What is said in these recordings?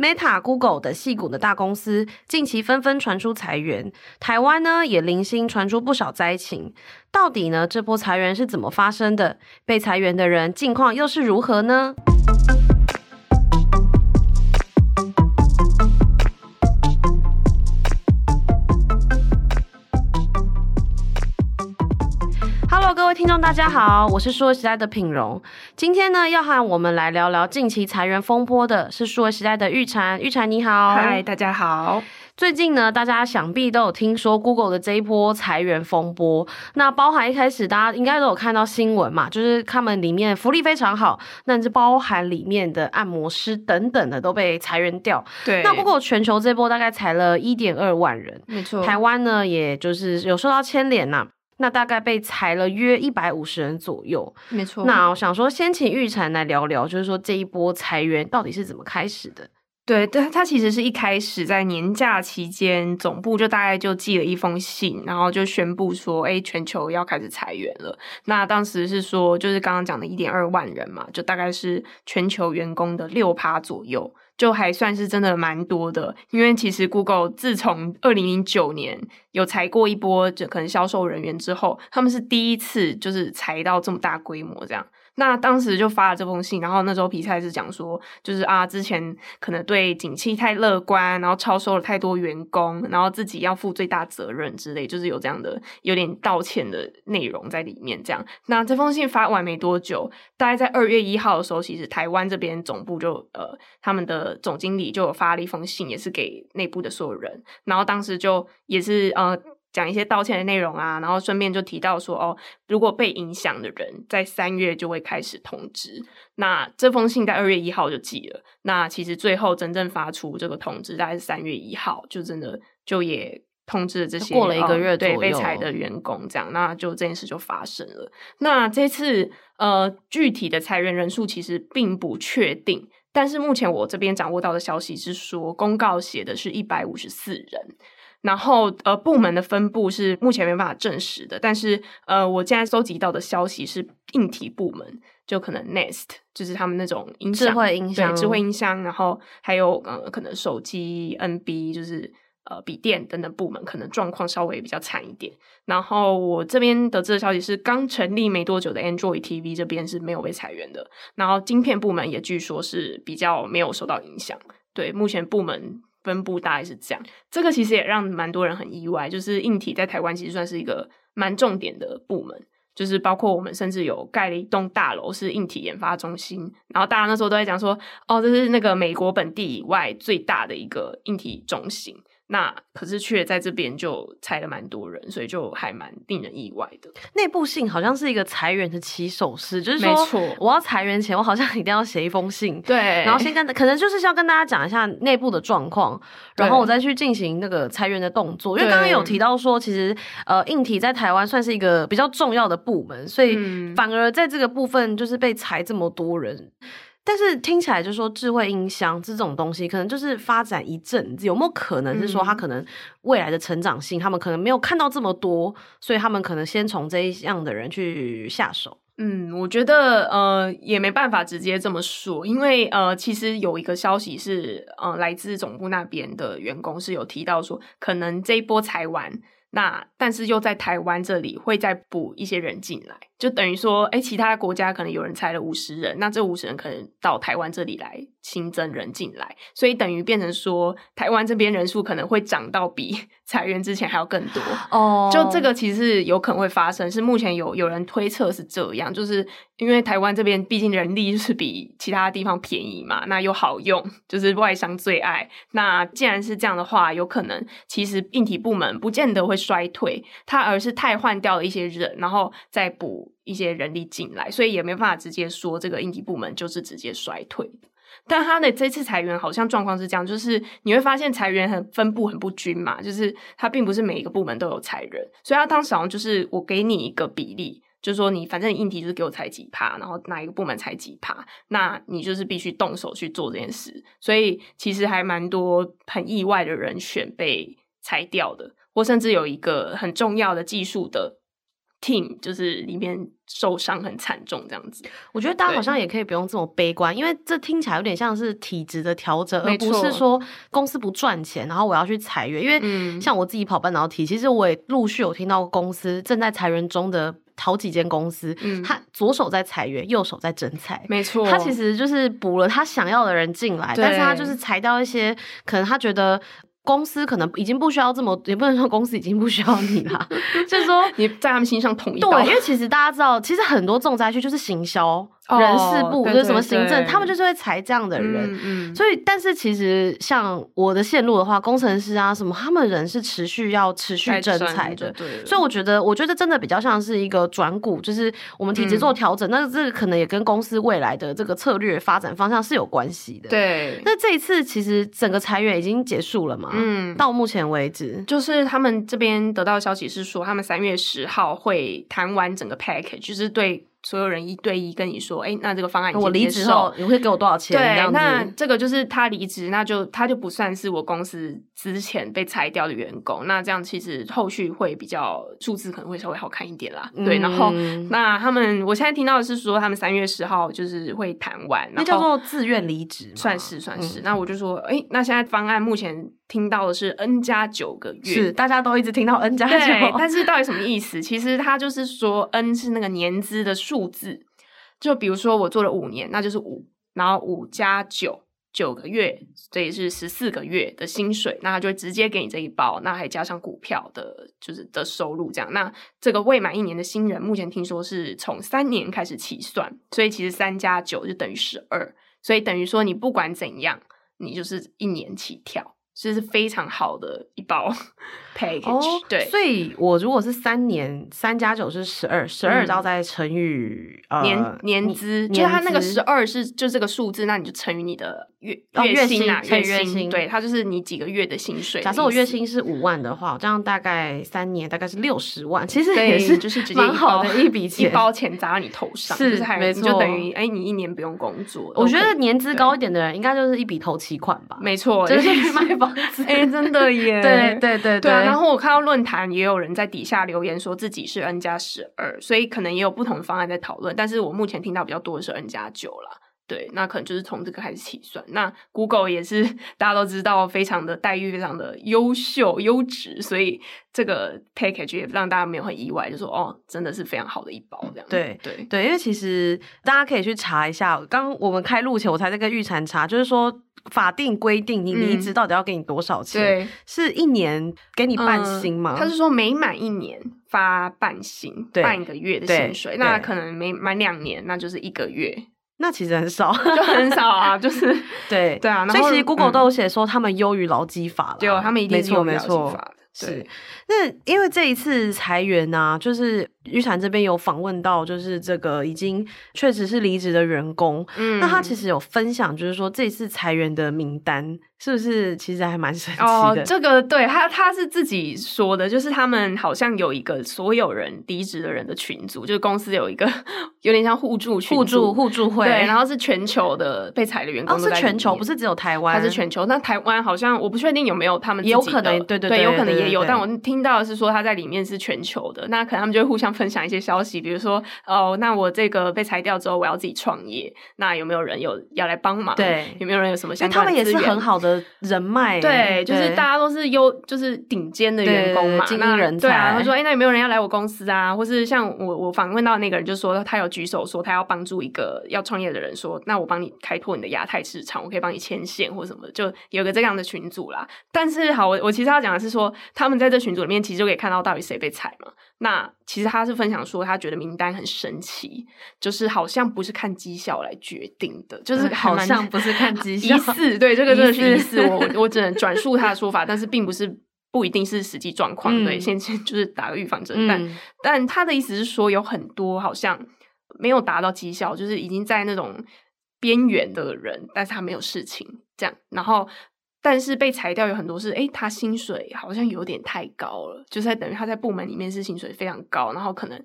Meta、Google 等系股的大公司近期纷纷传出裁员，台湾呢也零星传出不少灾情。到底呢这波裁员是怎么发生的？被裁员的人近况又是如何呢？位听众，大家好，我是数位时代的品荣。今天呢，要和我们来聊聊近期裁员风波的是数位时代的玉婵。玉婵你好，嗨，大家好。最近呢，大家想必都有听说 Google 的这一波裁员风波。那包含一开始大家应该都有看到新闻嘛，就是他们里面福利非常好，那是包含里面的按摩师等等的都被裁员掉。对，那 Google 全球这波大概裁了一点二万人，没错。台湾呢，也就是有受到牵连呐。那大概被裁了约一百五十人左右，没错。那我想说，先请玉婵来聊聊，就是说这一波裁员到底是怎么开始的？对，对，他其实是一开始在年假期间，总部就大概就寄了一封信，然后就宣布说，哎，全球要开始裁员了。那当时是说，就是刚刚讲的一点二万人嘛，就大概是全球员工的六趴左右。就还算是真的蛮多的，因为其实 Google 自从二零零九年有裁过一波，就可能销售人员之后，他们是第一次就是裁到这么大规模这样。那当时就发了这封信，然后那时候皮菜是讲说，就是啊，之前可能对景气太乐观，然后超收了太多员工，然后自己要负最大责任之类，就是有这样的有点道歉的内容在里面。这样，那这封信发完没多久，大概在二月一号的时候，其实台湾这边总部就呃，他们的总经理就有发了一封信，也是给内部的所有人，然后当时就也是呃。讲一些道歉的内容啊，然后顺便就提到说，哦，如果被影响的人在三月就会开始通知。那这封信在二月一号就寄了。那其实最后真正发出这个通知，大概是三月一号，就真的就也通知了这些过了一个月，对，被裁的员工这样，那就这件事就发生了。那这次呃，具体的裁员人数其实并不确定，但是目前我这边掌握到的消息是说，公告写的是一百五十四人。然后，呃，部门的分布是目前没办法证实的，但是，呃，我现在搜集到的消息是硬体部门，就可能 Nest，就是他们那种音响，智慧音箱，对，智慧音箱，然后还有呃，可能手机 NB，就是呃，笔电等等部门，可能状况稍微比较惨一点。然后我这边得知的消息是，刚成立没多久的 Android TV 这边是没有被裁员的，然后晶片部门也据说是比较没有受到影响。对，目前部门。分布大概是这样，这个其实也让蛮多人很意外，就是硬体在台湾其实算是一个蛮重点的部门，就是包括我们甚至有盖了一栋大楼是硬体研发中心，然后大家那时候都在讲说，哦，这是那个美国本地以外最大的一个硬体中心。那可是却在这边就裁了蛮多人，所以就还蛮令人意外的。内部信好像是一个裁员的起手式，就是说，我要裁员前，我好像一定要写一封信，对，然后先跟可能就是要跟大家讲一下内部的状况，然后我再去进行那个裁员的动作。因为刚刚有提到说，其实呃，硬体在台湾算是一个比较重要的部门，所以反而在这个部分就是被裁这么多人。但是听起来就是说，智慧音箱这种东西，可能就是发展一阵子，有没有可能是说，它可能未来的成长性，他们可能没有看到这么多，所以他们可能先从这一样的人去下手。嗯，我觉得呃也没办法直接这么说，因为呃其实有一个消息是，呃来自总部那边的员工是有提到说，可能这一波裁完，那但是又在台湾这里会再补一些人进来。就等于说，哎，其他国家可能有人裁了五十人，那这五十人可能到台湾这里来新增人进来，所以等于变成说，台湾这边人数可能会涨到比 裁员之前还要更多。哦，就这个其实有可能会发生，是目前有有人推测是这样，就是因为台湾这边毕竟人力就是比其他地方便宜嘛，那又好用，就是外商最爱。那既然是这样的话，有可能其实硬体部门不见得会衰退，它而是汰换掉了一些人，然后再补。一些人力进来，所以也没办法直接说这个应急部门就是直接衰退。但他的这次裁员好像状况是这样，就是你会发现裁员很分布很不均嘛，就是他并不是每一个部门都有裁人，所以他当时好像就是我给你一个比例，就是说你反正你硬体就是给我裁几趴，然后哪一个部门裁几趴，那你就是必须动手去做这件事。所以其实还蛮多很意外的人选被裁掉的，或甚至有一个很重要的技术的。Team 就是里面受伤很惨重这样子。我觉得大家好像也可以不用这么悲观，因为这听起来有点像是体质的调整，而不是说公司不赚钱，然后我要去裁员。因为像我自己跑半导体，其实我也陆续有听到公司正在裁员中的。好几间公司，嗯，他左手在裁员，右手在整裁，没错，他其实就是补了他想要的人进来，但是他就是裁掉一些，可能他觉得公司可能已经不需要这么，也不能说公司已经不需要你了，就是说你在他们心上统一。对，因为其实大家知道，其实很多重灾区就是行销。人事部就是什么行政，他们就是会裁这样的人，嗯，所以但是其实像我的线路的话，工程师啊什么，他们人是持续要持续征才的，对，所以我觉得，我觉得真的比较像是一个转股，就是我们体制做调整，那这个可能也跟公司未来的这个策略发展方向是有关系的，对。那这一次其实整个裁员已经结束了嘛？嗯，到目前为止，就是他们这边得到的消息是说，他们三月十号会谈完整个 package，就是对。所有人一对一跟你说，哎、欸，那这个方案我离职后你会给我多少钱？对，那这个就是他离职，那就他就不算是我公司之前被裁掉的员工。那这样其实后续会比较数字可能会稍微好看一点啦。嗯、对，然后那他们我现在听到的是说，他们三月十号就是会谈完，那叫做自愿离职，算是算是。嗯、那我就说，哎、欸，那现在方案目前。听到的是 N 加九个月，是大家都一直听到 N 加九，但是到底什么意思？其实他就是说 N 是那个年资的数字，就比如说我做了五年，那就是五，然后五加九，九个月，这也是十四个月的薪水，那他就会直接给你这一包，那还加上股票的，就是的收入这样。那这个未满一年的新人，目前听说是从三年开始起算，所以其实三加九就等于十二，所以等于说你不管怎样，你就是一年起跳。这是非常好的一包 package，、哦、对，所以我如果是三年，三加九是十二，十二然后再乘以、嗯呃、年年资，就是他那个十二是就这个数字，那你就乘以你的月月薪啊，月薪，月薪，对，它就是你几个月的薪水的。假设我月薪是五万的话，这样大概三年大概是六十万，其实也是就是蛮好的一笔钱，一包钱砸到你头上，是就是还没错，就等于哎，你一年不用工作。我觉得年资高一点的人，应该就是一笔头期款吧，没错，就是去买房。哎、欸，真的耶！对对对对、然后我看到论坛也有人在底下留言说自己是 N 加十二，所以可能也有不同的方案在讨论。但是我目前听到比较多的是 N 加九啦。对，那可能就是从这个开始起算。那 Google 也是大家都知道，非常的待遇非常的优秀优质，所以这个 package 也让大家没有很意外，就说哦，真的是非常好的一包这样。对对对，因为其实大家可以去查一下，刚我们开录前我才在跟玉婵查，就是说法定规定你离职到底要给你多少钱？嗯、对，是一年给你半薪吗？嗯、他是说每满一年发半薪，半个月的薪水。那可能每满两年，那就是一个月。那其实很少，就很少啊，就是对对啊。所以其实 Google 都有写说他们优于劳基法了，对，他们一定是优于劳基法的。是，那因为这一次裁员呢、啊，就是玉产这边有访问到，就是这个已经确实是离职的员工，嗯，那他其实有分享，就是说这次裁员的名单。是不是其实还蛮神奇的？哦，这个对他他是自己说的，就是他们好像有一个所有人离职的人的群组，就是公司有一个有点像互助群互助互助会，对，然后是全球的被裁的员工都在，哦，是全球，不是只有台湾，它是全球。那台湾好像我不确定有没有他们有可能，对对对，对，有可能也有。但我听到的是说他在里面是全球的，那可能他们就会互相分享一些消息，比如说哦，那我这个被裁掉之后，我要自己创业，那有没有人有要来帮忙？对，有没有人有什么相关的？他们也是很好的。人脉对，就是大家都是优，就是顶尖的员工嘛，精英人才。对啊，他说：“哎、欸，那有没有人要来我公司啊？或是像我，我访问到那个人，就说他有举手说他要帮助一个要创业的人说，说那我帮你开拓你的亚太市场，我可以帮你牵线或什么，就有个这样的群组啦。但是好，我我其实要讲的是说，他们在这群组里面其实就可以看到到底谁被踩嘛。那其实他是分享说，他觉得名单很神奇，就是好像不是看绩效来决定的，就是好像不是看绩效，疑似对这个 真的是疑似，我我只能转述他的说法，但是并不是不一定是实际状况。对，先先就是打个预防针，嗯、但但他的意思是说，有很多好像没有达到绩效，就是已经在那种边缘的人，但是他没有事情这样，然后。但是被裁掉有很多是，诶，他薪水好像有点太高了，就是等于他在部门里面是薪水非常高，然后可能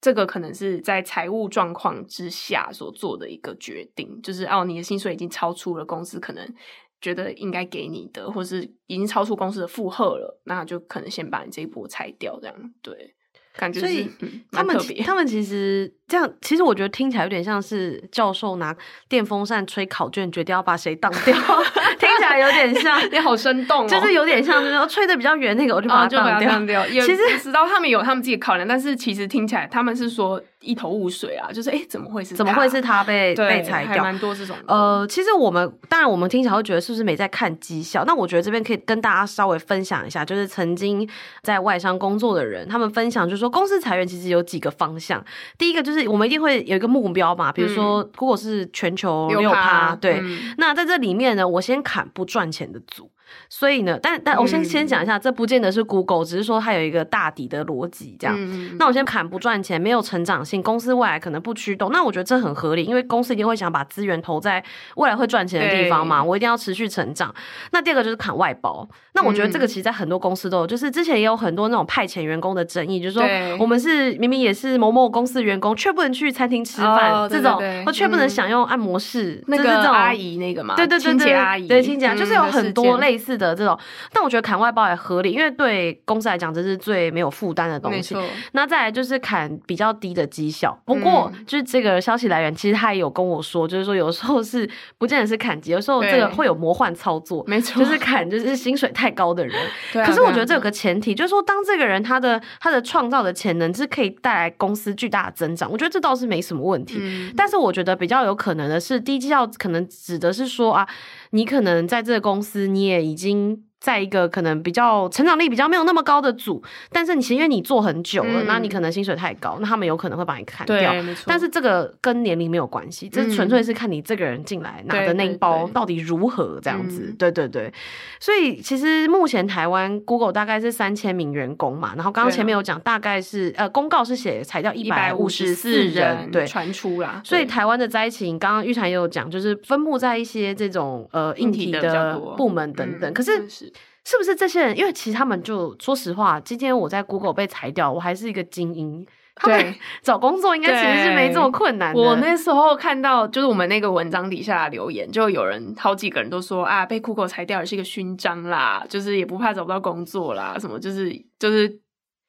这个可能是在财务状况之下所做的一个决定，就是哦，你的薪水已经超出了公司可能觉得应该给你的，或是已经超出公司的负荷了，那就可能先把你这一波裁掉，这样对。感觉所以、嗯、他们他们其实这样，其实我觉得听起来有点像是教授拿电风扇吹考卷，决定要把谁当掉，听起来有点像，你好生动、哦，就是有点像，就是说吹的比较远那个，我就把它当掉。哦、掉其实知道他们有他们自己考量，但是其实听起来他们是说。一头雾水啊，就是哎、欸，怎么会是怎么会是他被被裁掉？蛮多这种。呃，其实我们当然我们听起来会觉得是不是没在看绩效？那我觉得这边可以跟大家稍微分享一下，就是曾经在外商工作的人，他们分享就是说，公司裁员其实有几个方向。第一个就是我们一定会有一个目标嘛，比如说如果是全球六趴，对、嗯，那在这里面呢，我先砍不赚钱的组。所以呢，但但我先先讲一下、嗯，这不见得是 Google，只是说它有一个大底的逻辑这样、嗯。那我先砍不赚钱，没有成长性，公司未来可能不驱动。那我觉得这很合理，因为公司一定会想把资源投在未来会赚钱的地方嘛。我一定要持续成长。那第二个就是砍外包。那我觉得这个其实在很多公司都有，就是之前也有很多那种派遣员工的争议，就是说我们是明明也是某某公司员工，却不能去餐厅吃饭、哦，这种，或却不能享用按摩室，那个阿姨那个嘛，对对对对，阿姨，对清洁、嗯，就是有很多类似的这种。但我觉得砍外包也合理，因为对公司来讲这是最没有负担的东西。那再来就是砍比较低的绩效。不过就是这个消息来源，其实他也有跟我说，就是说有时候是不见得是砍级，有时候这个会有魔幻操作，没错，就是砍就是薪水太高的人。对啊，可是我觉得这有个前提，就是说当这个人他的他的创造的潜能是可以带来公司巨大的增长，我觉得这倒是没什么问题。嗯，但是我觉得比较有可能的是低绩效，可能指的是说啊，你可能在这个公司你也已经。在一个可能比较成长力比较没有那么高的组，但是你因为你做很久了，嗯，那你可能薪水太高，那他们有可能会把你砍掉。但是这个跟年龄没有关系，这纯粹是看你这个人进来拿的那一包到底如何这样子。对对对，所以其实目前台湾 Google 大概是三千名员工嘛，然后刚刚前面有讲，大概是呃公告是写裁掉一百五十四人，对，传出啦。所以台湾的灾情，刚刚玉婵也有讲，就是分布在一些这种呃硬体的部门等等，嗯，可是。是不是这些人？因为其实他们就说实话，今天我在 Google 被裁掉，我还是一个精英。对，找工作应该其实是没这么困难的。我那时候看到，就是我们那个文章底下留言，就有人好几个人都说啊，被 Google 裁掉也是一个勋章啦，就是也不怕找不到工作啦，什么就是就是，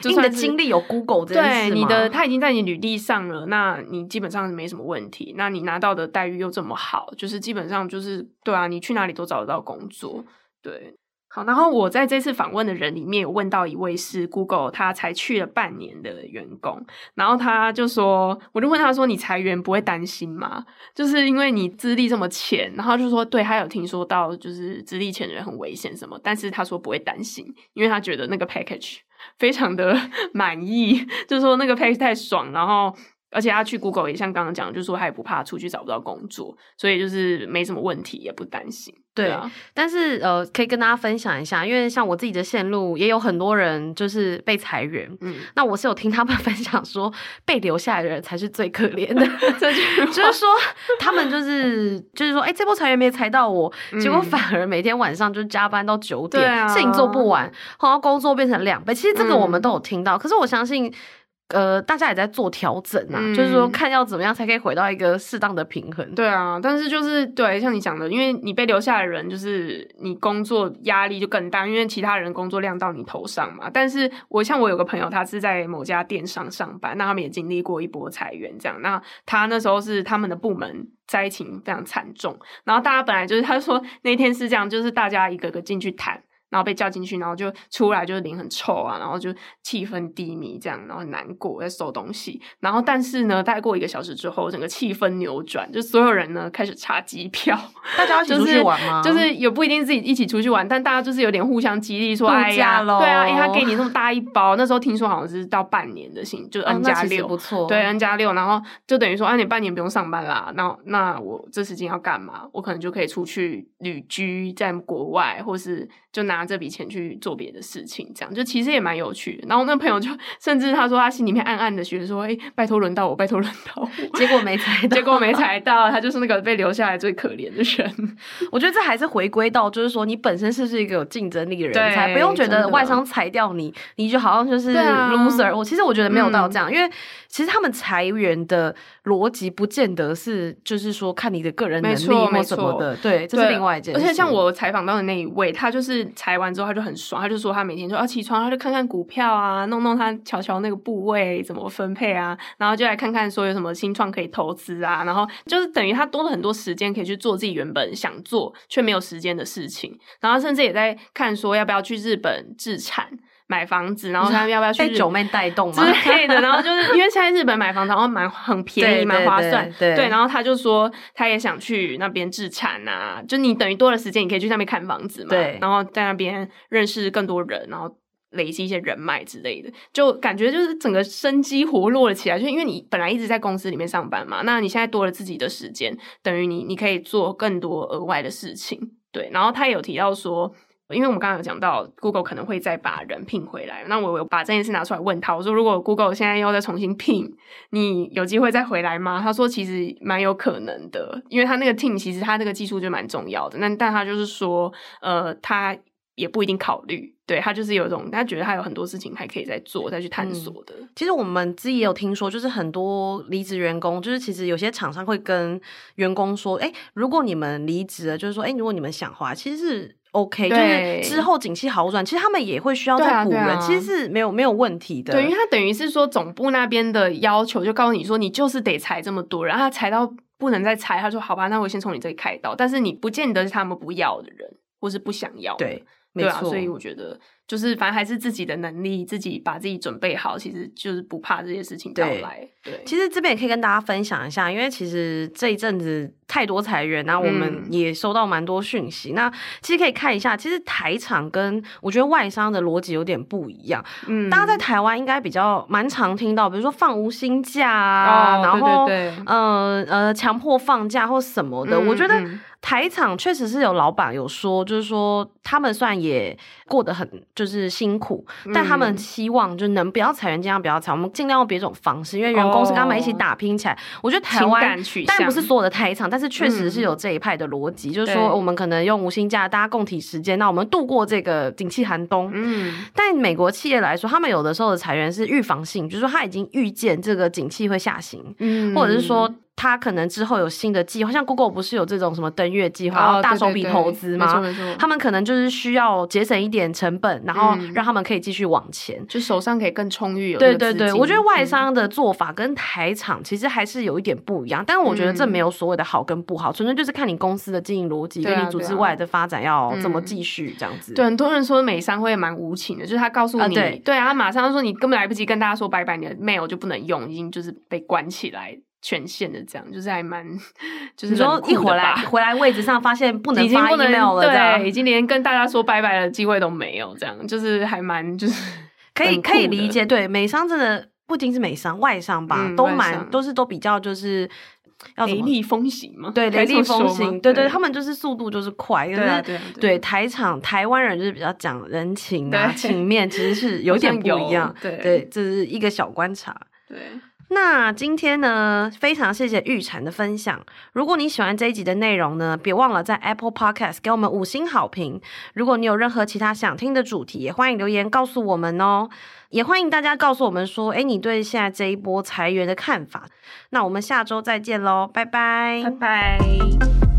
就你的经历有 Google 这件事对你的，他已经在你履历上了，那你基本上没什么问题。那你拿到的待遇又这么好，就是基本上就是对啊，你去哪里都找得到工作，对。好，然后我在这次访问的人里面有问到一位是 Google，他才去了半年的员工，然后他就说，我就问他说，你裁员不会担心吗？就是因为你资历这么浅，然后就说，对，他有听说到就是资历浅的人很危险什么，但是他说不会担心，因为他觉得那个 package 非常的 满意，就是说那个 package 太爽，然后。而且他去 Google 也像刚刚讲，就是说他也不怕出去找不到工作，所以就是没什么问题，也不担心。对啊，但是呃，可以跟大家分享一下，因为像我自己的线路也有很多人就是被裁员，嗯，那我是有听他们 分享说，被留下来的人才是最可怜的，这句就是说他们就是就是说，哎、欸，这波裁员没裁到我，结果反而每天晚上就加班到九点，嗯、事情做不完，然后工作变成两倍。其实这个我们都有听到，嗯、可是我相信。呃，大家也在做调整啊、嗯，就是说看要怎么样才可以回到一个适当的平衡。对啊，但是就是对，像你讲的，因为你被留下的人，就是你工作压力就更大，因为其他人工作量到你头上嘛。但是我像我有个朋友，他是在某家电商上班，那他们也经历过一波裁员，这样。那他那时候是他们的部门灾情非常惨重，然后大家本来就是他说那天是这样，就是大家一个个进去谈。然后被叫进去，然后就出来，就是脸很臭啊，然后就气氛低迷，这样，然后很难过，在收东西。然后，但是呢，大概过一个小时之后，整个气氛扭转，就所有人呢开始查机票，大家一起 出去玩吗？就是、就是、也不一定自己一起出去玩，但大家就是有点互相激励，说哎呀，对啊，因为他给你那么大一包，那时候听说好像是到半年的薪，就 N 加六，不错，对 N 加六，然后就等于说，哎、啊，你半年不用上班啦，那那我这时间要干嘛？我可能就可以出去旅居在国外，或是。就拿这笔钱去做别的事情，这样就其实也蛮有趣的。然后那朋友就甚至他说他心里面暗暗的觉得说：“哎、欸，拜托轮到我，拜托轮到我。”结果没裁到，结果没裁到，他就是那个被留下来最可怜的人。我觉得这还是回归到，就是说你本身是不是一个有竞争力的人才，不用觉得外商裁掉你，你就好像就是 loser、啊。我其实我觉得没有到这样，嗯、因为其实他们裁员的逻辑不见得是就是说看你的个人能力或什么的，对，这是另外一件事。而且像我采访到的那一位，他就是。裁完之后他就很爽，他就说他每天就要起床，他就看看股票啊，弄弄他瞧瞧那个部位怎么分配啊，然后就来看看说有什么新创可以投资啊，然后就是等于他多了很多时间可以去做自己原本想做却没有时间的事情，然后甚至也在看说要不要去日本置产。买房子，然后他要不要去被九妹带动嘛？之类的，然后就是因为现在日本买房子，然后蛮很便宜，蛮划算。对，然后他就说他也想去那边置产啊，就你等于多了时间，你可以去那边看房子嘛。对，然后在那边认识更多人，然后累积一些人脉之类的，就感觉就是整个生机活络了起来。就因为你本来一直在公司里面上班嘛，那你现在多了自己的时间，等于你你可以做更多额外的事情。对，然后他也有提到说。因为我们刚刚有讲到，Google 可能会再把人聘回来，那我有把这件事拿出来问他，我说如果 Google 现在又再重新聘，你有机会再回来吗？他说其实蛮有可能的，因为他那个 team 其实他那个技术就蛮重要的，那但他就是说，呃，他也不一定考虑，对，他就是有一种他觉得他有很多事情还可以再做，再去探索的。嗯，其实我们自己也有听说，就是很多离职员工，就是其实有些厂商会跟员工说，哎，如果你们离职了，就是说，哎，如果你们想花，其实是。OK，就是之后景气好转，其实他们也会需要再补人，啊啊、其实是没有没有问题的。对，因为他等于是说总部那边的要求，就告诉你说你就是得裁这么多，然后他裁到不能再裁，他说好吧，那我先从你这里开刀。但是你不见得是他们不要的人，或是不想要的。对，对啊，所以我觉得。就是反正还是自己的能力，自己把自己准备好，其实就是不怕这些事情到来。对，对，其实这边也可以跟大家分享一下，因为其实这一阵子太多裁员，然后我们也收到蛮多讯息。嗯、那其实可以看一下，其实台厂跟我觉得外商的逻辑有点不一样。嗯，大家在台湾应该比较蛮常听到，比如说放无薪假啊，哦、然后对对对呃呃强迫放假或什么的。嗯、我觉得台厂确实是有老板有说，就是说他们算也过得很。就是辛苦，但他们希望就能不要裁员，尽量不要裁。我们尽量用别种方式，因为员工是跟他们一起打拼起来。我觉得台湾但不是所有的台厂，但是确实是有这一派的逻辑，就是说我们可能用无薪假，大家共体时间，那我们度过这个景气寒冬。嗯，但美国企业来说，他们有的时候的裁员是预防性，就是说他已经预见这个景气会下行，嗯，或者是说。他可能之后有新的计划，像 Google 不是有这种什么登月计划，然后大手笔投资吗？他们可能就是需要节省一点成本，然后让他们可以继续往前，就手上可以更充裕。对对对，我觉得外商的做法跟台厂其实还是有一点不一样，但是我觉得这没有所谓的好跟不好，纯粹就是看你公司的经营逻辑跟你组织外的发展要怎么继续这样子。对，很多人说美商会蛮无情的，就是他告诉你，对啊，他马上说你根本来不及跟大家说拜拜，你的 mail 就不能用，已经就是被关起来。权限的这样，就是还蛮，就是说一回来回来位置上发现不能发 email 了，对，已经连跟大家说拜拜的机会都没有，这样就是还蛮就是可以可以理解，对，美商真的不仅是美商，外商吧，嗯、都蛮都是都比较就是要雷厉风行嘛，对，雷厉风行，对对，他们就是速度就是快，对对对，对台场台湾人就是比较讲人情啊情面，其实是有 点不一样，对对，这是一个小观察，对。那今天呢，非常谢谢玉婵的分享。如果你喜欢这一集的内容呢，别忘了在 Apple Podcast 给我们五星好评。如果你有任何其他想听的主题，也欢迎留言告诉我们哦。也欢迎大家告诉我们说，诶，你对现在这一波裁员的看法。那我们下周再见喽，拜拜，拜拜。